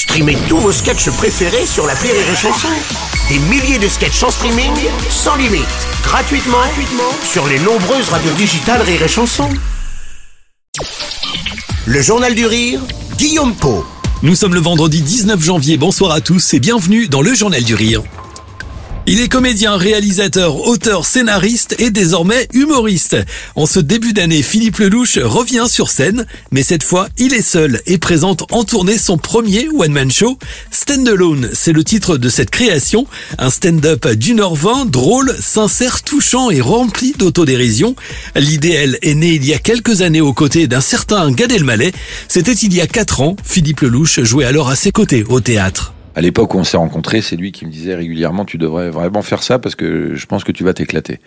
Streamez tous vos sketchs préférés sur la Rire et Chanson. Des milliers de sketchs en streaming, sans limite, gratuitement, gratuitement sur les nombreuses radios digitales Rire et Chanson. Le Journal du Rire, Guillaume Po. Nous sommes le vendredi 19 janvier, bonsoir à tous et bienvenue dans le Journal du Rire. Il est comédien, réalisateur, auteur, scénariste et désormais humoriste. En ce début d'année, Philippe Lelouch revient sur scène, mais cette fois, il est seul et présente en tournée son premier one-man show. Stand Alone, c'est le titre de cette création. Un stand-up d'une heure vingt, drôle, sincère, touchant et rempli d'autodérision. L'idée, elle, est née il y a quelques années aux côtés d'un certain Gad Elmaleh. C'était il y a quatre ans. Philippe Lelouch jouait alors à ses côtés au théâtre. À l'époque où on s'est rencontrés, c'est lui qui me disait régulièrement tu devrais vraiment faire ça parce que je pense que tu vas t'éclater.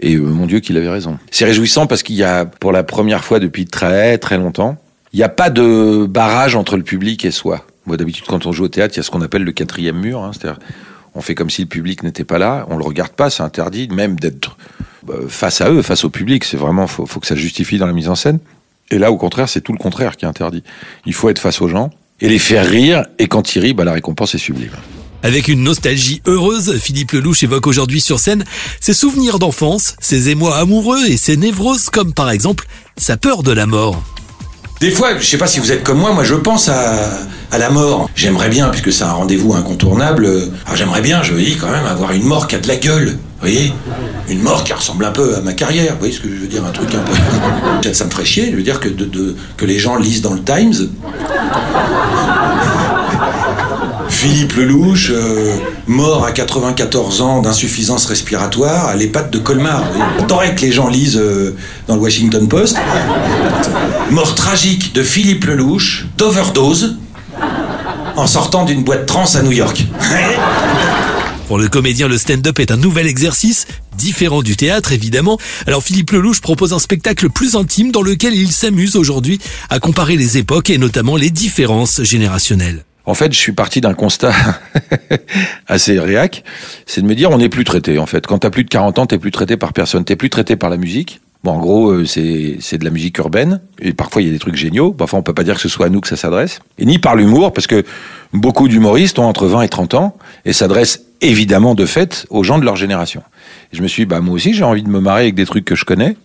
Et euh, mon Dieu qu'il avait raison. C'est réjouissant parce qu'il y a pour la première fois depuis très très longtemps, il n'y a pas de barrage entre le public et soi. Moi d'habitude quand on joue au théâtre, il y a ce qu'on appelle le quatrième mur, hein, c'est-à-dire on fait comme si le public n'était pas là, on le regarde pas, c'est interdit même d'être bah, face à eux, face au public. C'est vraiment faut, faut que ça justifie dans la mise en scène. Et là, au contraire, c'est tout le contraire qui est interdit. Il faut être face aux gens et les faire rire. Et quand ils rient, bah, la récompense est sublime. Avec une nostalgie heureuse, Philippe Lelouch évoque aujourd'hui sur scène ses souvenirs d'enfance, ses émois amoureux et ses névroses comme par exemple sa peur de la mort. Des fois, je sais pas si vous êtes comme moi, moi je pense à, à la mort. J'aimerais bien, puisque c'est un rendez-vous incontournable, alors j'aimerais bien, je dis quand même, avoir une mort qui a de la gueule. Vous voyez Une mort qui ressemble un peu à ma carrière. Vous voyez ce que je veux dire Un truc un peu. Ça me ferait chier, je veux dire, que, que les gens lisent dans le Times. Philippe Lelouch, euh, mort à 94 ans d'insuffisance respiratoire à l'EHPAD de Colmar. T'aurais que les gens lisent euh, dans le Washington Post. Mort tragique de Philippe Lelouch d'overdose en sortant d'une boîte trans à New York. Pour le comédien, le stand-up est un nouvel exercice, différent du théâtre évidemment. Alors Philippe Lelouch propose un spectacle plus intime dans lequel il s'amuse aujourd'hui à comparer les époques et notamment les différences générationnelles. En fait, je suis parti d'un constat assez réac, c'est de me dire on n'est plus traité en fait. Quand t'as plus de 40 ans, t'es plus traité par personne, t'es plus traité par la musique. Bon, en gros, euh, c'est de la musique urbaine et parfois il y a des trucs géniaux. Parfois, on peut pas dire que ce soit à nous que ça s'adresse. Et ni par l'humour, parce que beaucoup d'humoristes ont entre 20 et 30 ans et s'adressent évidemment de fait aux gens de leur génération. Et je me suis dit, bah moi aussi j'ai envie de me marrer avec des trucs que je connais.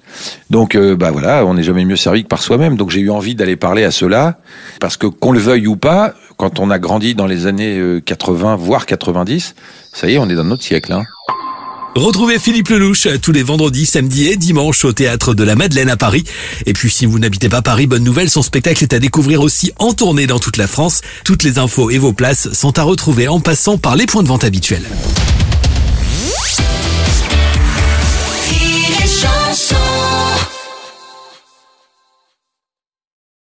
Donc euh, bah voilà, on n'est jamais mieux servi que par soi-même. Donc j'ai eu envie d'aller parler à ceux-là parce que qu'on le veuille ou pas, quand on a grandi dans les années 80 euh, voire 90, ça y est, on est dans notre siècle. Hein. Retrouvez Philippe Lelouch tous les vendredis, samedis et dimanches au théâtre de la Madeleine à Paris. Et puis si vous n'habitez pas Paris, bonne nouvelle, son spectacle est à découvrir aussi en tournée dans toute la France. Toutes les infos et vos places sont à retrouver en passant par les points de vente habituels.